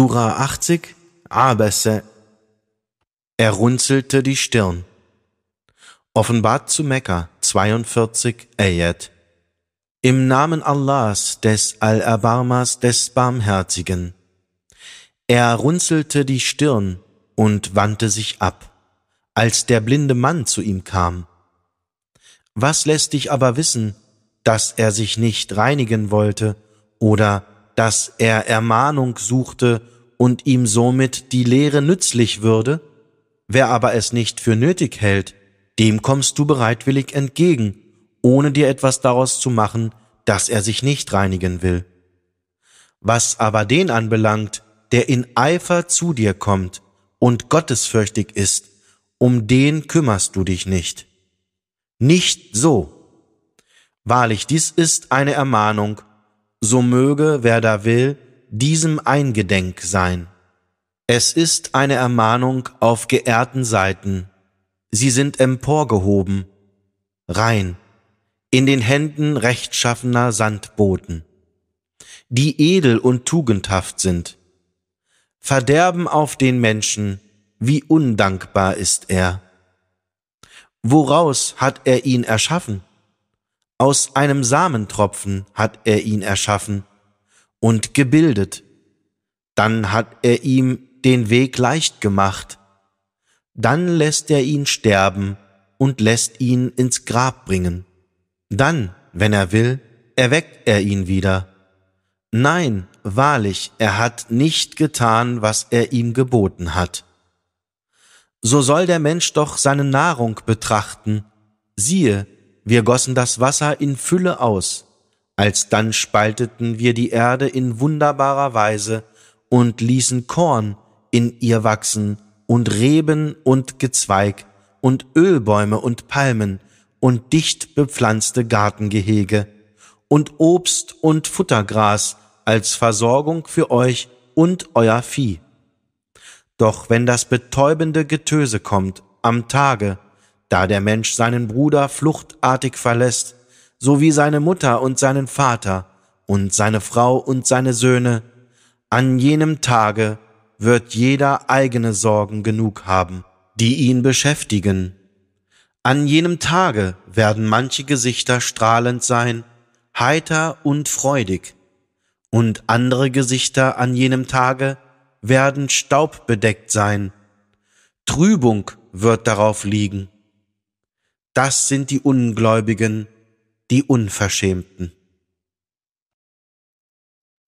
Surah 80, Abese. Er runzelte die Stirn. Offenbart zu Mekka 42 Ayat. Im Namen Allahs, des Allerbarmers, des Barmherzigen. Er runzelte die Stirn und wandte sich ab, als der blinde Mann zu ihm kam. Was lässt dich aber wissen, dass er sich nicht reinigen wollte oder dass er Ermahnung suchte und ihm somit die Lehre nützlich würde? Wer aber es nicht für nötig hält, dem kommst du bereitwillig entgegen, ohne dir etwas daraus zu machen, dass er sich nicht reinigen will. Was aber den anbelangt, der in Eifer zu dir kommt und gottesfürchtig ist, um den kümmerst du dich nicht. Nicht so. Wahrlich, dies ist eine Ermahnung, so möge, wer da will, diesem eingedenk sein. Es ist eine Ermahnung auf geehrten Seiten. Sie sind emporgehoben, rein, in den Händen rechtschaffener Sandboten, die edel und tugendhaft sind. Verderben auf den Menschen, wie undankbar ist er. Woraus hat er ihn erschaffen? Aus einem Samentropfen hat er ihn erschaffen und gebildet. Dann hat er ihm den Weg leicht gemacht. Dann lässt er ihn sterben und lässt ihn ins Grab bringen. Dann, wenn er will, erweckt er ihn wieder. Nein, wahrlich, er hat nicht getan, was er ihm geboten hat. So soll der Mensch doch seine Nahrung betrachten. Siehe, wir gossen das Wasser in Fülle aus, alsdann spalteten wir die Erde in wunderbarer Weise und ließen Korn in ihr wachsen und Reben und Gezweig und Ölbäume und Palmen und dicht bepflanzte Gartengehege und Obst und Futtergras als Versorgung für euch und euer Vieh. Doch wenn das betäubende Getöse kommt am Tage, da der Mensch seinen Bruder fluchtartig verlässt, sowie seine Mutter und seinen Vater und seine Frau und seine Söhne, an jenem Tage wird jeder eigene Sorgen genug haben, die ihn beschäftigen. An jenem Tage werden manche Gesichter strahlend sein, heiter und freudig, und andere Gesichter an jenem Tage werden staubbedeckt sein. Trübung wird darauf liegen das sind die Ungläubigen, die Unverschämten.